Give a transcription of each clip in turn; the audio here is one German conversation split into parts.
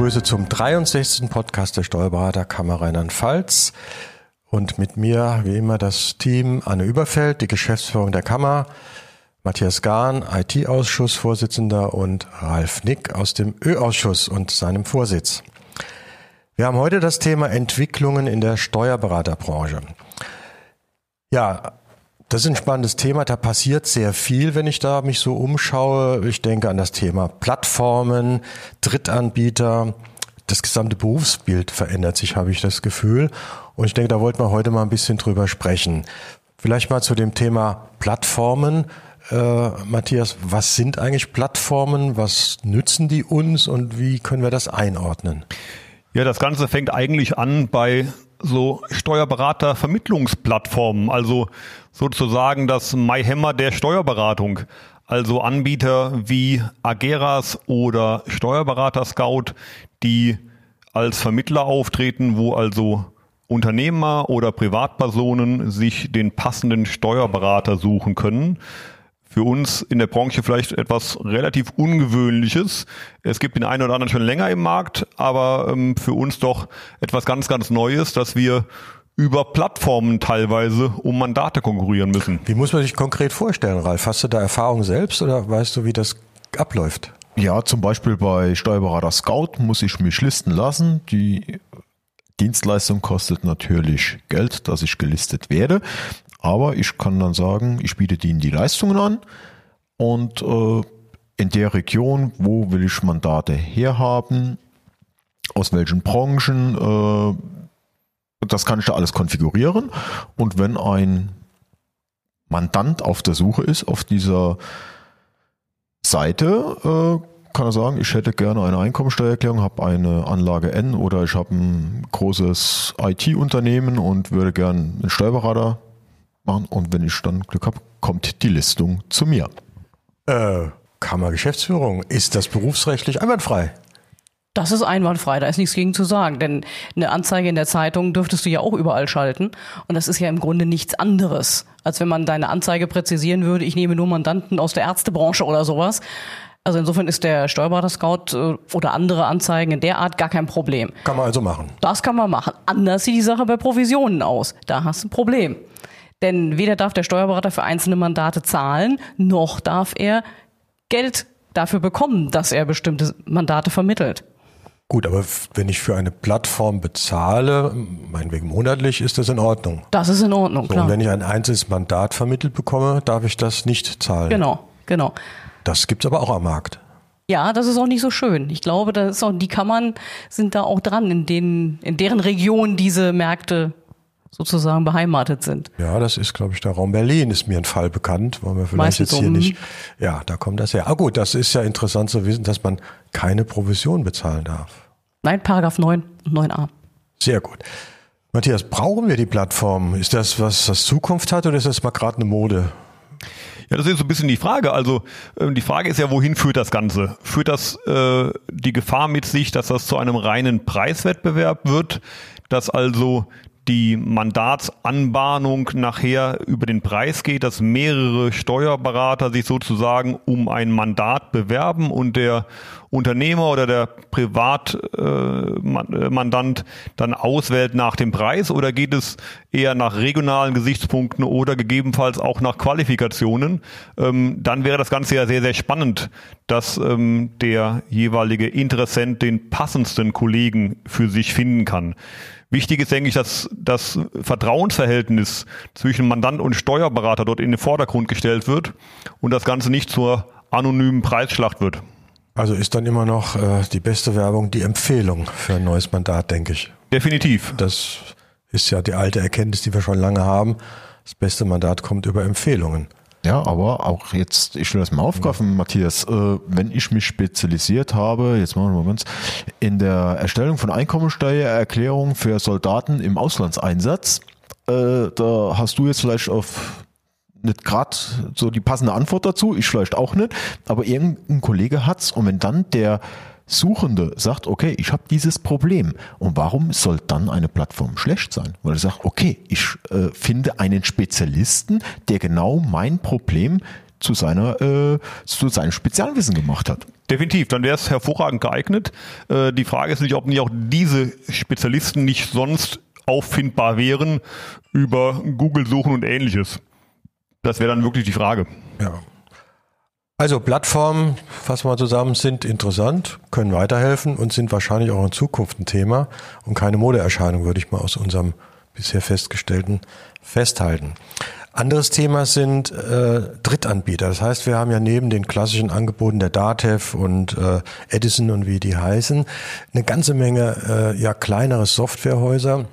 begrüße zum 63. Podcast der Steuerberaterkammer Rheinland-Pfalz. Und mit mir, wie immer, das Team Anne Überfeld, die Geschäftsführung der Kammer, Matthias Gahn, IT-Ausschussvorsitzender und Ralf Nick aus dem Ö-Ausschuss und seinem Vorsitz. Wir haben heute das Thema Entwicklungen in der Steuerberaterbranche. Ja, das ist ein spannendes Thema. Da passiert sehr viel, wenn ich da mich so umschaue. Ich denke an das Thema Plattformen, Drittanbieter. Das gesamte Berufsbild verändert sich, habe ich das Gefühl. Und ich denke, da wollten wir heute mal ein bisschen drüber sprechen. Vielleicht mal zu dem Thema Plattformen. Äh, Matthias, was sind eigentlich Plattformen? Was nützen die uns und wie können wir das einordnen? Ja, das Ganze fängt eigentlich an bei so Steuerberater-Vermittlungsplattformen, also sozusagen das MyHammer der Steuerberatung. Also Anbieter wie Ageras oder Steuerberater Scout, die als Vermittler auftreten, wo also Unternehmer oder Privatpersonen sich den passenden Steuerberater suchen können für uns in der Branche vielleicht etwas relativ Ungewöhnliches. Es gibt den einen oder anderen schon länger im Markt, aber ähm, für uns doch etwas ganz, ganz Neues, dass wir über Plattformen teilweise um Mandate konkurrieren müssen. Wie muss man sich konkret vorstellen, Ralf? Hast du da Erfahrung selbst oder weißt du, wie das abläuft? Ja, zum Beispiel bei Steuerberater Scout muss ich mich listen lassen. Die Dienstleistung kostet natürlich Geld, dass ich gelistet werde. Aber ich kann dann sagen, ich biete ihnen die Leistungen an und äh, in der Region, wo will ich Mandate herhaben, aus welchen Branchen, äh, das kann ich da alles konfigurieren. Und wenn ein Mandant auf der Suche ist auf dieser Seite, äh, kann er sagen, ich hätte gerne eine Einkommensteuererklärung, habe eine Anlage N oder ich habe ein großes IT-Unternehmen und würde gerne einen Steuerberater machen und wenn ich dann Glück habe, kommt die Listung zu mir. Äh, Kammergeschäftsführung, ist das berufsrechtlich einwandfrei? Das ist einwandfrei, da ist nichts gegen zu sagen, denn eine Anzeige in der Zeitung dürftest du ja auch überall schalten und das ist ja im Grunde nichts anderes, als wenn man deine Anzeige präzisieren würde, ich nehme nur Mandanten aus der Ärztebranche oder sowas. Also insofern ist der Steuerberater-Scout äh, oder andere Anzeigen in der Art gar kein Problem. Kann man also machen. Das kann man machen. Anders sieht die Sache bei Provisionen aus. Da hast du ein Problem. Denn weder darf der Steuerberater für einzelne Mandate zahlen, noch darf er Geld dafür bekommen, dass er bestimmte Mandate vermittelt. Gut, aber wenn ich für eine Plattform bezahle, meinetwegen monatlich, ist das in Ordnung. Das ist in Ordnung, so, klar. Und wenn ich ein einzelnes Mandat vermittelt bekomme, darf ich das nicht zahlen. Genau, genau. Das gibt's aber auch am Markt. Ja, das ist auch nicht so schön. Ich glaube, das auch, die Kammern sind da auch dran, in, denen, in deren Region diese Märkte sozusagen beheimatet sind. Ja, das ist, glaube ich, der Raum Berlin ist mir ein Fall bekannt, wollen wir vielleicht Meistens jetzt hier um, nicht. Ja, da kommt das her. Ah gut, das ist ja interessant zu wissen, dass man keine Provision bezahlen darf. Nein, Paragraph 9 und 9a. Sehr gut. Matthias, brauchen wir die Plattform? Ist das was, was Zukunft hat oder ist das mal gerade eine Mode? Ja, das ist so ein bisschen die Frage. Also äh, die Frage ist ja, wohin führt das Ganze? Führt das äh, die Gefahr mit sich, dass das zu einem reinen Preiswettbewerb wird, dass also die Mandatsanbahnung nachher über den Preis geht, dass mehrere Steuerberater sich sozusagen um ein Mandat bewerben und der Unternehmer oder der Privatmandant äh, dann auswählt nach dem Preis oder geht es eher nach regionalen Gesichtspunkten oder gegebenenfalls auch nach Qualifikationen? Ähm, dann wäre das Ganze ja sehr, sehr spannend, dass ähm, der jeweilige Interessent den passendsten Kollegen für sich finden kann. Wichtig ist, denke ich, dass das Vertrauensverhältnis zwischen Mandant und Steuerberater dort in den Vordergrund gestellt wird und das Ganze nicht zur anonymen Preisschlacht wird. Also ist dann immer noch äh, die beste Werbung die Empfehlung für ein neues Mandat, denke ich. Definitiv. Das ist ja die alte Erkenntnis, die wir schon lange haben. Das beste Mandat kommt über Empfehlungen. Ja, aber auch jetzt, ich will das mal aufgreifen, ja. Matthias, äh, wenn ich mich spezialisiert habe, jetzt machen wir mal ganz, in der Erstellung von Einkommensteuererklärungen für Soldaten im Auslandseinsatz, äh, da hast du jetzt vielleicht auf nicht gerade so die passende Antwort dazu, ich vielleicht auch nicht, aber irgendein Kollege hat's und wenn dann der Suchende sagt, okay, ich habe dieses Problem. Und warum soll dann eine Plattform schlecht sein? Weil er sagt, okay, ich äh, finde einen Spezialisten, der genau mein Problem zu seiner äh, zu seinem Spezialwissen gemacht hat. Definitiv, dann wäre es hervorragend geeignet. Äh, die Frage ist nicht, ob nicht auch diese Spezialisten nicht sonst auffindbar wären über Google suchen und ähnliches. Das wäre dann wirklich die Frage. Ja. Also Plattformen, fassen wir zusammen, sind interessant, können weiterhelfen und sind wahrscheinlich auch in Zukunft ein Thema und keine Modeerscheinung, würde ich mal aus unserem bisher festgestellten festhalten. Anderes Thema sind äh, Drittanbieter. Das heißt, wir haben ja neben den klassischen Angeboten der Datev und äh, Edison und wie die heißen, eine ganze Menge äh, ja kleinere Softwarehäuser,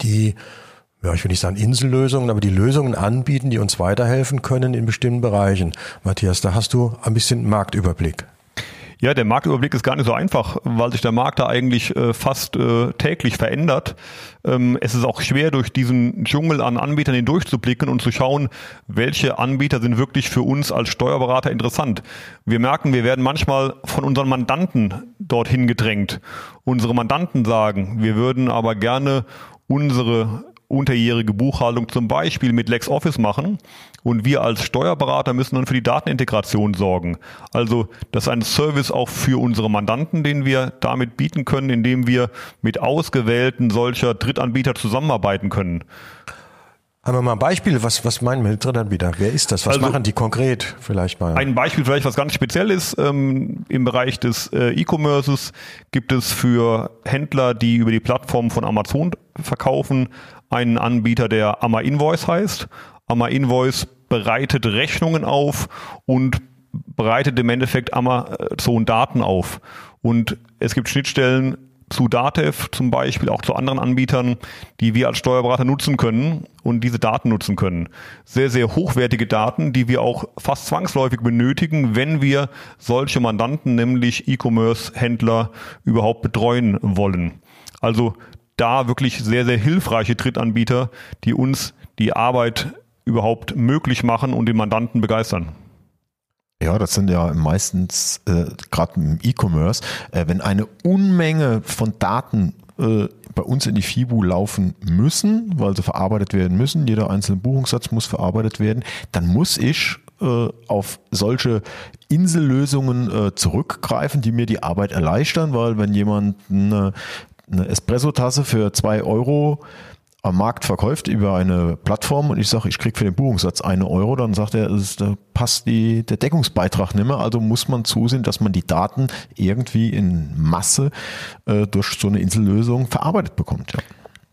die ja, ich will nicht sagen Insellösungen, aber die Lösungen anbieten, die uns weiterhelfen können in bestimmten Bereichen. Matthias, da hast du ein bisschen Marktüberblick. Ja, der Marktüberblick ist gar nicht so einfach, weil sich der Markt da eigentlich äh, fast äh, täglich verändert. Ähm, es ist auch schwer, durch diesen Dschungel an Anbietern hindurchzublicken und zu schauen, welche Anbieter sind wirklich für uns als Steuerberater interessant. Wir merken, wir werden manchmal von unseren Mandanten dorthin gedrängt. Unsere Mandanten sagen, wir würden aber gerne unsere unterjährige Buchhaltung zum Beispiel mit LexOffice machen und wir als Steuerberater müssen dann für die Datenintegration sorgen. Also das ist ein Service auch für unsere Mandanten, den wir damit bieten können, indem wir mit ausgewählten solcher Drittanbieter zusammenarbeiten können. Haben wir mal ein Beispiel? Was, was meinen wir mit Drittanbieter? Wer ist das? Was also, machen die konkret vielleicht mal? Ein Beispiel vielleicht, was ganz speziell ist. Ähm, Im Bereich des äh, E-Commerces gibt es für Händler, die über die Plattform von Amazon verkaufen, einen Anbieter, der Amma Invoice heißt. Amma Invoice bereitet Rechnungen auf und bereitet im Endeffekt Amazon Daten auf. Und es gibt Schnittstellen zu Datev zum Beispiel, auch zu anderen Anbietern, die wir als Steuerberater nutzen können und diese Daten nutzen können. Sehr, sehr hochwertige Daten, die wir auch fast zwangsläufig benötigen, wenn wir solche Mandanten, nämlich E-Commerce-Händler, überhaupt betreuen wollen. Also da wirklich sehr, sehr hilfreiche Drittanbieter, die uns die Arbeit überhaupt möglich machen und den Mandanten begeistern. Ja, das sind ja meistens, äh, gerade im E-Commerce, äh, wenn eine Unmenge von Daten äh, bei uns in die FIBU laufen müssen, weil sie verarbeitet werden müssen, jeder einzelne Buchungssatz muss verarbeitet werden, dann muss ich äh, auf solche Insellösungen äh, zurückgreifen, die mir die Arbeit erleichtern, weil wenn jemand eine eine Espresso-Tasse für zwei Euro am Markt verkauft über eine Plattform und ich sage, ich kriege für den Buchungssatz eine Euro, dann sagt er, es, da passt die, der Deckungsbeitrag nicht mehr. Also muss man zusehen, dass man die Daten irgendwie in Masse äh, durch so eine Insellösung verarbeitet bekommt. Ja.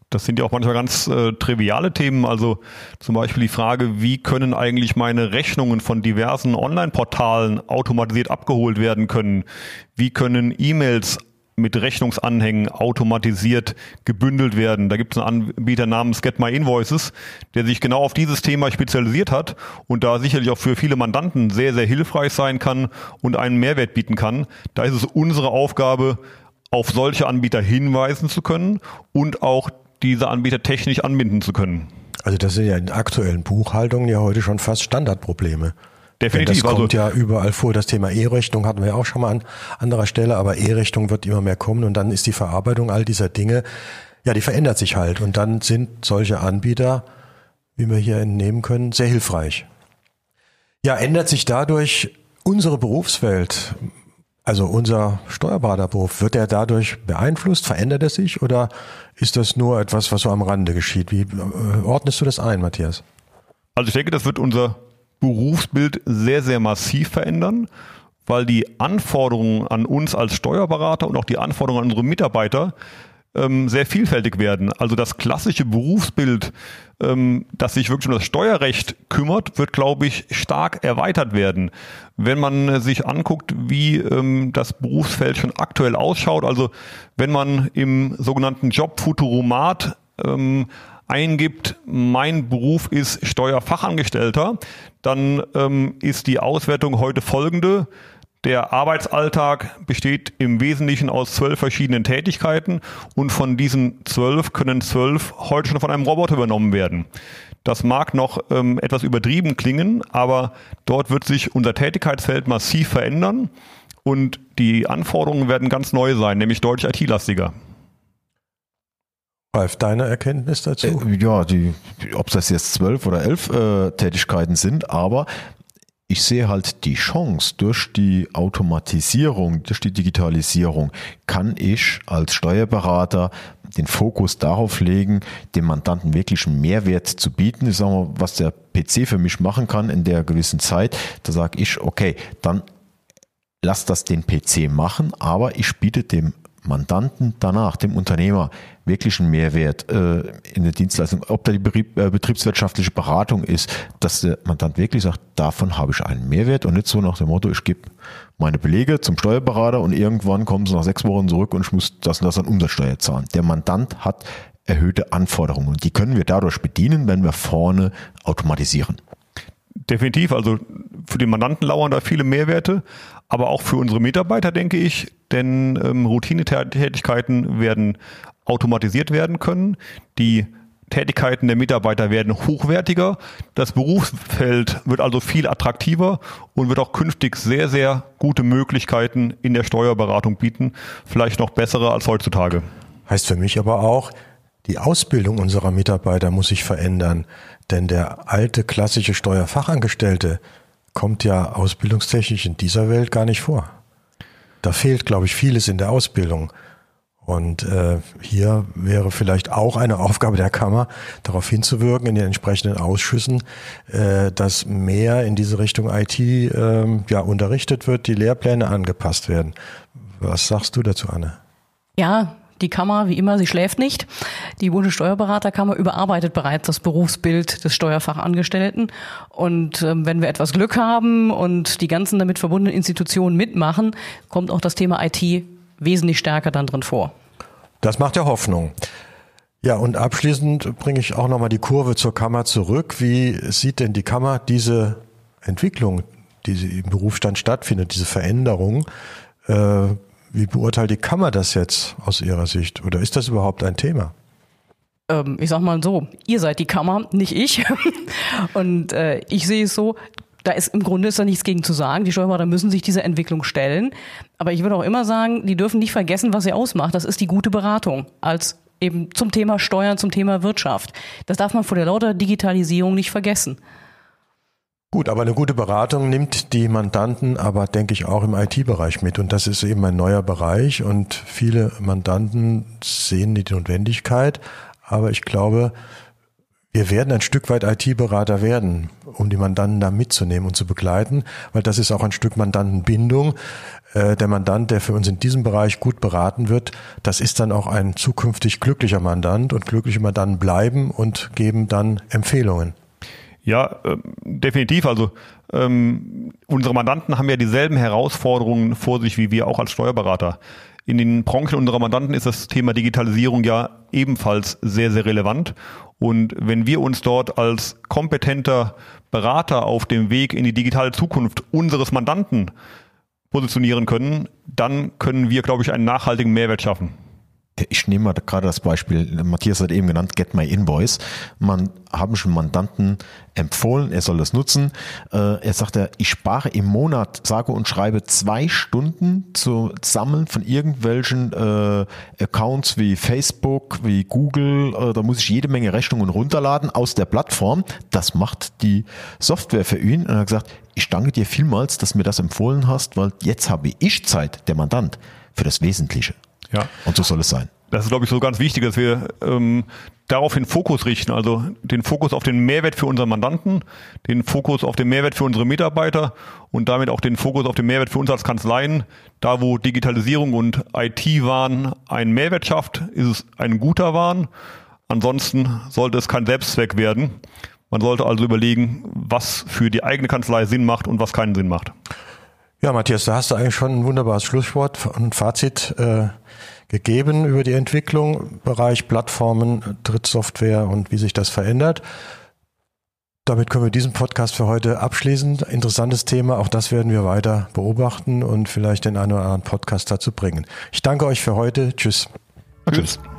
Das sind ja auch manchmal ganz äh, triviale Themen. Also zum Beispiel die Frage, wie können eigentlich meine Rechnungen von diversen Online-Portalen automatisiert abgeholt werden können? Wie können E-Mails mit Rechnungsanhängen automatisiert gebündelt werden. Da gibt es einen Anbieter namens Get My Invoices, der sich genau auf dieses Thema spezialisiert hat und da sicherlich auch für viele Mandanten sehr, sehr hilfreich sein kann und einen Mehrwert bieten kann. Da ist es unsere Aufgabe, auf solche Anbieter hinweisen zu können und auch diese Anbieter technisch anbinden zu können. Also das sind ja in aktuellen Buchhaltungen ja heute schon fast Standardprobleme. Definitiv. das kommt also, ja überall vor. Das Thema E-Rechnung hatten wir ja auch schon mal an anderer Stelle, aber E-Rechnung wird immer mehr kommen und dann ist die Verarbeitung all dieser Dinge, ja, die verändert sich halt und dann sind solche Anbieter, wie wir hier entnehmen können, sehr hilfreich. Ja, ändert sich dadurch unsere Berufswelt, also unser Steuerberaterberuf, wird er dadurch beeinflusst? Verändert er sich oder ist das nur etwas, was so am Rande geschieht? Wie äh, ordnest du das ein, Matthias? Also ich denke, das wird unser Berufsbild sehr, sehr massiv verändern, weil die Anforderungen an uns als Steuerberater und auch die Anforderungen an unsere Mitarbeiter ähm, sehr vielfältig werden. Also das klassische Berufsbild, ähm, das sich wirklich um das Steuerrecht kümmert, wird, glaube ich, stark erweitert werden. Wenn man sich anguckt, wie ähm, das Berufsfeld schon aktuell ausschaut, also wenn man im sogenannten Job Futuromat ähm, eingibt, mein Beruf ist Steuerfachangestellter, dann ähm, ist die Auswertung heute folgende. Der Arbeitsalltag besteht im Wesentlichen aus zwölf verschiedenen Tätigkeiten und von diesen zwölf können zwölf heute schon von einem Roboter übernommen werden. Das mag noch ähm, etwas übertrieben klingen, aber dort wird sich unser Tätigkeitsfeld massiv verändern und die Anforderungen werden ganz neu sein, nämlich deutlich IT-lastiger. Ralf, deine Erkenntnis dazu? Äh, ja, die, ob das jetzt zwölf oder elf äh, Tätigkeiten sind, aber ich sehe halt die Chance durch die Automatisierung, durch die Digitalisierung, kann ich als Steuerberater den Fokus darauf legen, dem Mandanten wirklich einen Mehrwert zu bieten. Ich sage mal, was der PC für mich machen kann in der gewissen Zeit, da sage ich, okay, dann lass das den PC machen, aber ich biete dem Mandanten danach, dem Unternehmer, wirklich einen Mehrwert äh, in der Dienstleistung, ob da die äh, betriebswirtschaftliche Beratung ist, dass der Mandant wirklich sagt, davon habe ich einen Mehrwert und nicht so nach dem Motto, ich gebe meine Belege zum Steuerberater und irgendwann kommen sie nach sechs Wochen zurück und ich muss das und das an Umsatzsteuer zahlen. Der Mandant hat erhöhte Anforderungen und die können wir dadurch bedienen, wenn wir vorne automatisieren. Definitiv, also für den Mandanten lauern da viele Mehrwerte, aber auch für unsere Mitarbeiter, denke ich, denn ähm, Routinetätigkeiten werden automatisiert werden können. Die Tätigkeiten der Mitarbeiter werden hochwertiger. Das Berufsfeld wird also viel attraktiver und wird auch künftig sehr, sehr gute Möglichkeiten in der Steuerberatung bieten. Vielleicht noch bessere als heutzutage. Heißt für mich aber auch, die Ausbildung unserer Mitarbeiter muss sich verändern. Denn der alte klassische Steuerfachangestellte kommt ja ausbildungstechnisch in dieser Welt gar nicht vor. Da fehlt, glaube ich, vieles in der Ausbildung. Und äh, hier wäre vielleicht auch eine Aufgabe der Kammer, darauf hinzuwirken in den entsprechenden Ausschüssen, äh, dass mehr in diese Richtung IT äh, ja, unterrichtet wird, die Lehrpläne angepasst werden. Was sagst du dazu, Anne? Ja, die Kammer, wie immer, sie schläft nicht. Die Bundessteuerberaterkammer überarbeitet bereits das Berufsbild des Steuerfachangestellten. Und ähm, wenn wir etwas Glück haben und die ganzen damit verbundenen Institutionen mitmachen, kommt auch das Thema IT wesentlich stärker dann drin vor. Das macht ja Hoffnung. Ja, und abschließend bringe ich auch nochmal die Kurve zur Kammer zurück. Wie sieht denn die Kammer diese Entwicklung, die im Berufsstand stattfindet, diese Veränderung? Äh, wie beurteilt die Kammer das jetzt aus Ihrer Sicht? Oder ist das überhaupt ein Thema? Ähm, ich sag mal so, ihr seid die Kammer, nicht ich. Und äh, ich sehe es so, da ist im Grunde ist da nichts gegen zu sagen. Die Steuerberater müssen sich dieser Entwicklung stellen. Aber ich würde auch immer sagen, die dürfen nicht vergessen, was sie ausmacht. Das ist die gute Beratung als eben zum Thema Steuern, zum Thema Wirtschaft. Das darf man vor der lauter Digitalisierung nicht vergessen. Gut, aber eine gute Beratung nimmt die Mandanten aber, denke ich, auch im IT-Bereich mit. Und das ist eben ein neuer Bereich und viele Mandanten sehen die Notwendigkeit. Aber ich glaube, wir werden ein Stück weit IT-Berater werden, um die Mandanten da mitzunehmen und zu begleiten, weil das ist auch ein Stück Mandantenbindung. Äh, der Mandant, der für uns in diesem Bereich gut beraten wird, das ist dann auch ein zukünftig glücklicher Mandant und glückliche Mandanten bleiben und geben dann Empfehlungen. Ja, äh, definitiv. Also ähm, unsere Mandanten haben ja dieselben Herausforderungen vor sich wie wir auch als Steuerberater. In den Branchen unserer Mandanten ist das Thema Digitalisierung ja ebenfalls sehr, sehr relevant. Und wenn wir uns dort als kompetenter Berater auf dem Weg in die digitale Zukunft unseres Mandanten positionieren können, dann können wir, glaube ich, einen nachhaltigen Mehrwert schaffen ich nehme mal gerade das Beispiel, Matthias hat eben genannt, Get My Invoice. Man haben schon Mandanten empfohlen, er soll das nutzen. Äh, er sagt, ich spare im Monat, sage und schreibe zwei Stunden zu sammeln von irgendwelchen äh, Accounts wie Facebook, wie Google. Äh, da muss ich jede Menge Rechnungen runterladen aus der Plattform. Das macht die Software für ihn. Und er hat gesagt, ich danke dir vielmals, dass du mir das empfohlen hast, weil jetzt habe ich Zeit, der Mandant, für das Wesentliche. Ja. Und so soll es sein. Das ist, glaube ich, so ganz wichtig, dass wir ähm, darauf den Fokus richten, also den Fokus auf den Mehrwert für unseren Mandanten, den Fokus auf den Mehrwert für unsere Mitarbeiter und damit auch den Fokus auf den Mehrwert für uns als Kanzleien. Da, wo Digitalisierung und IT-Wahn einen Mehrwert schafft, ist es ein guter Wahn. Ansonsten sollte es kein Selbstzweck werden. Man sollte also überlegen, was für die eigene Kanzlei Sinn macht und was keinen Sinn macht. Ja, Matthias, da hast du eigentlich schon ein wunderbares Schlusswort und Fazit äh, gegeben über die Entwicklung, Bereich Plattformen, Drittsoftware und wie sich das verändert. Damit können wir diesen Podcast für heute abschließen. Interessantes Thema, auch das werden wir weiter beobachten und vielleicht den einen oder anderen Podcast dazu bringen. Ich danke euch für heute. Tschüss. Tschüss. Tschüss.